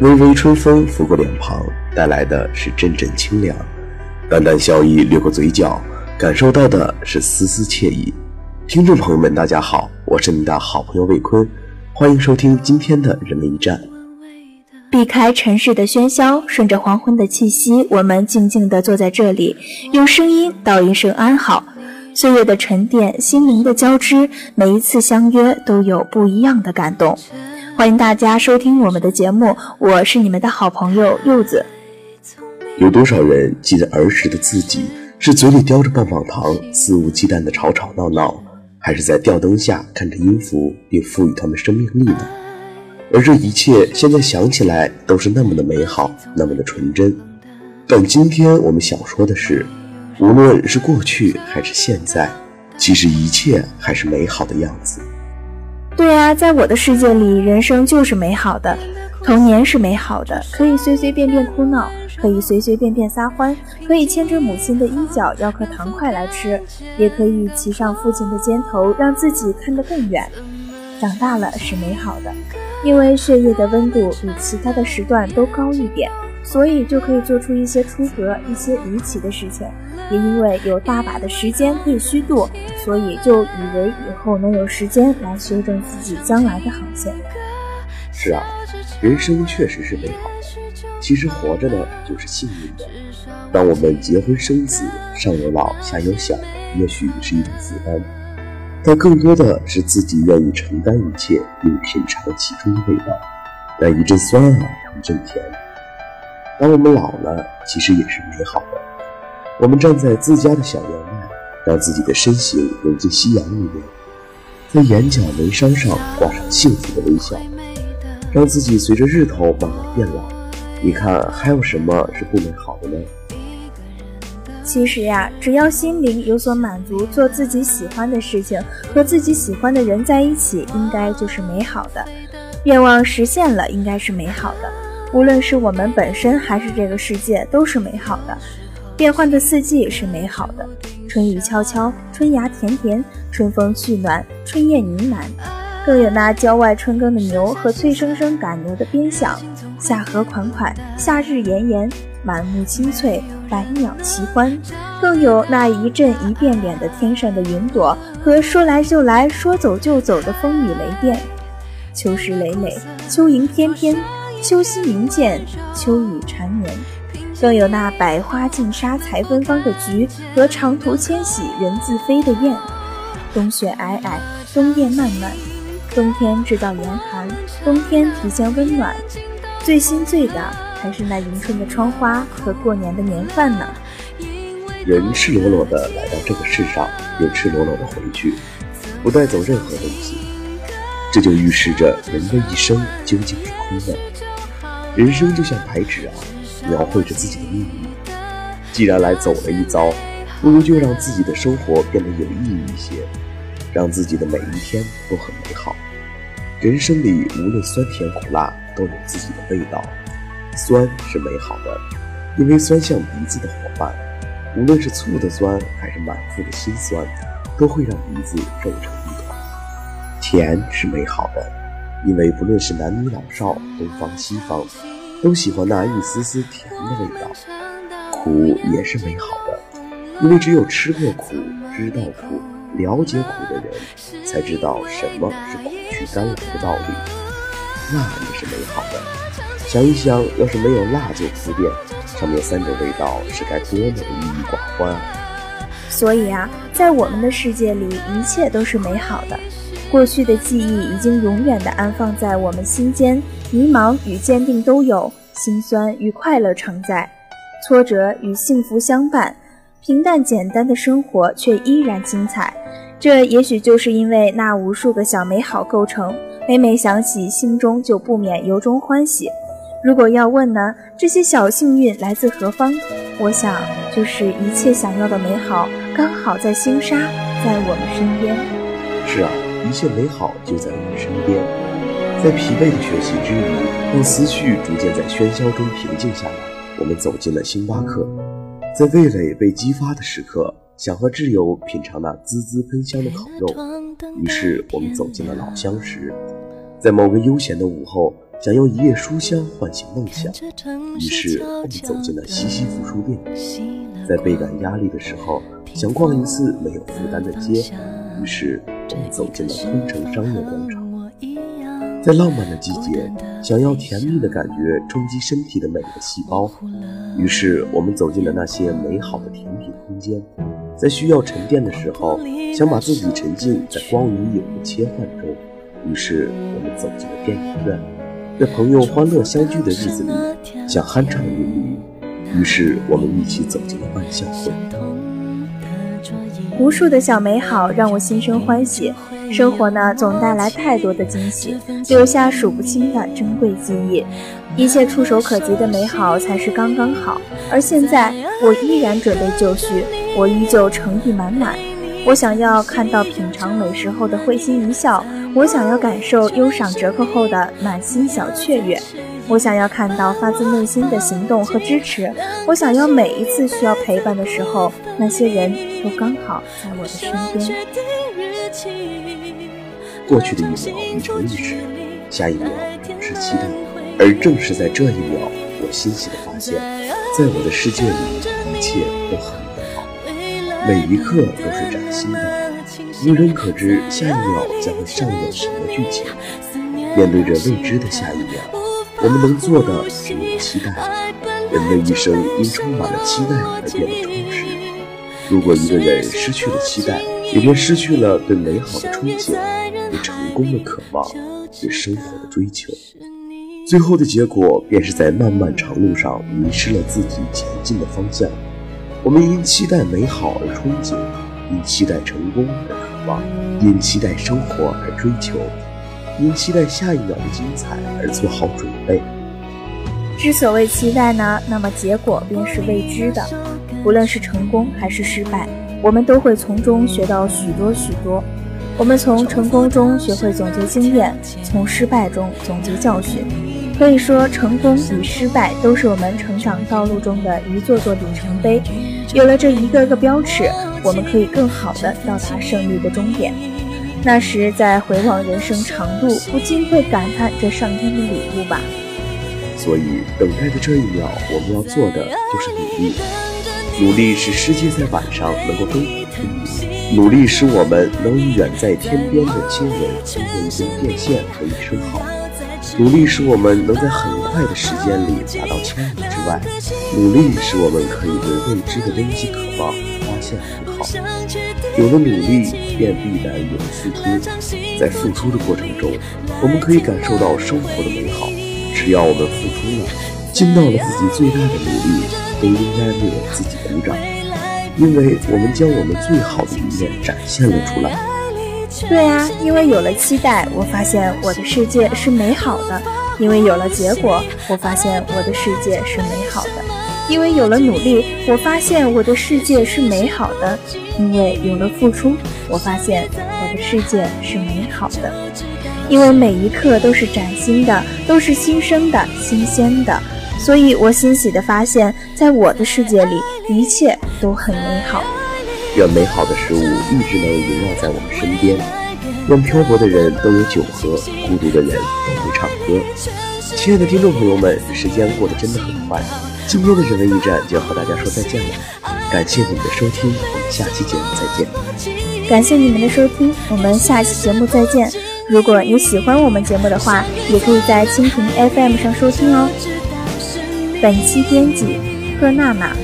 微微春风拂过脸庞，带来的是阵阵清凉；淡淡笑意掠过嘴角，感受到的是丝丝惬意。听众朋友们，大家好，我是您的好朋友魏坤，欢迎收听今天的人民驿站。避开城市的喧嚣，顺着黄昏的气息，我们静静地坐在这里，用声音道一声安好。岁月的沉淀，心灵的交织，每一次相约都有不一样的感动。欢迎大家收听我们的节目，我是你们的好朋友柚子。有多少人记得儿时的自己是嘴里叼着棒棒糖，肆无忌惮的吵吵闹闹，还是在吊灯下看着音符并赋予他们生命力呢？而这一切现在想起来都是那么的美好，那么的纯真。但今天我们想说的是，无论是过去还是现在，其实一切还是美好的样子。对啊，在我的世界里，人生就是美好的。童年是美好的，可以随随便便哭闹，可以随随便便撒欢，可以牵着母亲的衣角要颗糖块来吃，也可以骑上父亲的肩头，让自己看得更远。长大了是美好的，因为血液的温度比其他的时段都高一点。所以就可以做出一些出格、一些离奇的事情，也因为有大把的时间可以虚度，所以就以为以后能有时间来修正自己将来的航线。是啊，人生确实是美好的。其实活着呢，就是幸运的。当我们结婚生子，上有老下有小，也许是一种负担，但更多的是自己愿意承担一切，并品尝其中的味道。但一阵酸啊，一阵甜。当我们老了，其实也是美好的。我们站在自家的小院外，让自己的身形融进夕阳里面，在眼角眉梢上挂上幸福的微笑，让自己随着日头慢慢变老。你看，还有什么是不美好的呢？其实呀，只要心灵有所满足，做自己喜欢的事情，和自己喜欢的人在一起，应该就是美好的。愿望实现了，应该是美好的。无论是我们本身还是这个世界，都是美好的。变换的四季是美好的，春雨悄悄，春芽甜甜，春风煦暖，春燕呢喃，更有那郊外春耕的牛和脆生生赶牛的鞭响。夏荷款款，夏日炎炎，满目青翠，百鸟齐欢。更有那一阵一变脸的天上的云朵和说来就来说走就走的风雨雷电。秋时累累，秋迎翩翩。秋夕明鉴，秋雨缠绵，更有那百花竞杀才芬芳的菊和长途迁徙人自飞的雁。冬雪皑皑，冬夜漫漫，冬天制造严寒，冬天提前温暖。最心醉的还是那迎春的窗花和过年的年饭呢。人赤裸裸的来到这个世上，又赤裸裸的回去，不带走任何东西，这就预示着人的一生究竟是空的。人生就像白纸啊，描绘着自己的命运。既然来走了一遭，不如就让自己的生活变得有意义一些，让自己的每一天都很美好。人生里无论酸甜苦辣，都有自己的味道。酸是美好的，因为酸像鼻子的伙伴。无论是醋的酸，还是满腹的心酸，都会让鼻子皱成一团。甜是美好的。因为不论是男女老少，东方西方，都喜欢那一丝丝甜的味道。苦也是美好的，因为只有吃过苦、知道苦、了解苦的人，才知道什么是苦去甘来的道理。辣也是美好的，想一想，要是没有辣酒铺垫，上面三种味道是该多么的郁郁寡欢啊！所以啊，在我们的世界里，一切都是美好的。过去的记忆已经永远地安放在我们心间，迷茫与坚定都有，心酸与快乐常在，挫折与幸福相伴，平淡简单的生活却依然精彩。这也许就是因为那无数个小美好构成，每每想起，心中就不免由衷欢喜。如果要问呢，这些小幸运来自何方？我想，就是一切想要的美好，刚好在星沙，在我们身边。是啊。一切美好就在我们身边，在疲惫的学习之余，让思绪逐渐在喧嚣中平静下来。我们走进了星巴克，在味蕾被激发的时刻，想和挚友品尝那滋滋喷香的烤肉。于是我们走进了老相识，在某个悠闲的午后，想用一夜书香唤醒梦想。于是我们走进了西西弗书店，在倍感压力的时候，想逛一次没有负担的街。于是我们走进了通城商业广场。在浪漫的季节，想要甜蜜的感觉冲击身体的每个细胞，于是我们走进了那些美好的甜品空间。在需要沉淀的时候，想把自己沉浸在光与影的切换中，于是我们走进了电影院。在朋友欢乐相聚的日子里，想酣畅淋漓，于是我们一起走进了万象汇。无数的小美好让我心生欢喜。生活呢，总带来太多的惊喜，留下数不清的珍贵记忆。一切触手可及的美好才是刚刚好。而现在，我依然准备就绪，我依旧诚意满满。我想要看到品尝美食后的会心一笑，我想要感受优赏折扣后的满心小雀跃，我想要看到发自内心的行动和支持，我想要每一次需要陪伴的时候，那些人都刚好在我的身边。过去的一秒已成历史，下一秒是期待，而正是在这一秒，我欣喜地发现，在我的世界里，一切都很美好，每一刻都是崭新的，无人可知下一秒将会上演什么剧情。面对着未知的下一秒，我们能做的只有期待。人的一生因充满了期待而变得充实。如果一个人失去了期待，也便失去了对美好的憧憬。对成功的渴望，对生活的追求，最后的结果便是在漫漫长路上迷失了自己前进的方向。我们因期待美好而憧憬，因期待成功而渴望，因期待生活而追求，因期待下一秒的精彩而做好准备。之所谓期待呢，那么结果便是未知的。无论是成功还是失败，我们都会从中学到许多许多。我们从成功中学会总结经验，从失败中总结教训。可以说，成功与失败都是我们成长道路中的一座座里程碑。有了这一个个标尺，我们可以更好地到达胜利的终点。那时，在回望人生长度，不禁会感叹这上天的礼物吧。所以，等待的这一秒，我们要做的就是努力。努力使世界在晚上能够灯火通明，努力使我们能与远在天边的亲人通过一根电线和一声好，努力使我们能在很快的时间里达到千里之外，努力使我们可以对未知的危机渴望发现很好。有了努力，便必然有了付出，在付出的过程中，我们可以感受到生活的美好。只要我们付出了，尽到了自己最大的努力。都应该为自己鼓掌，因为我们将我们最好的一面展现了出来。对啊，因为有了期待，我发现我的世界是美好的；因为有了结果，我发现我的世界是美好的；因为有了努力，我发现我的世界是美好的；因为有了付出，我发现我的世界是美好的；因为每一刻都是崭新的，都是新生的、新鲜的。所以我欣喜地发现，在我的世界里，一切都很美好。愿美好的事物一直能萦绕在我们身边。愿漂泊的人都有酒喝，孤独的人都会唱歌。亲爱的听众朋友们，时间过得真的很快，今天的人文驿站就要和大家说再见了，感谢你们的收听，我们下期节目再见。感谢你们的收听，我们下期节目再见。如果你喜欢我们节目的话，也可以在蜻蜓 fm 上收听哦。本期编辑贺娜娜。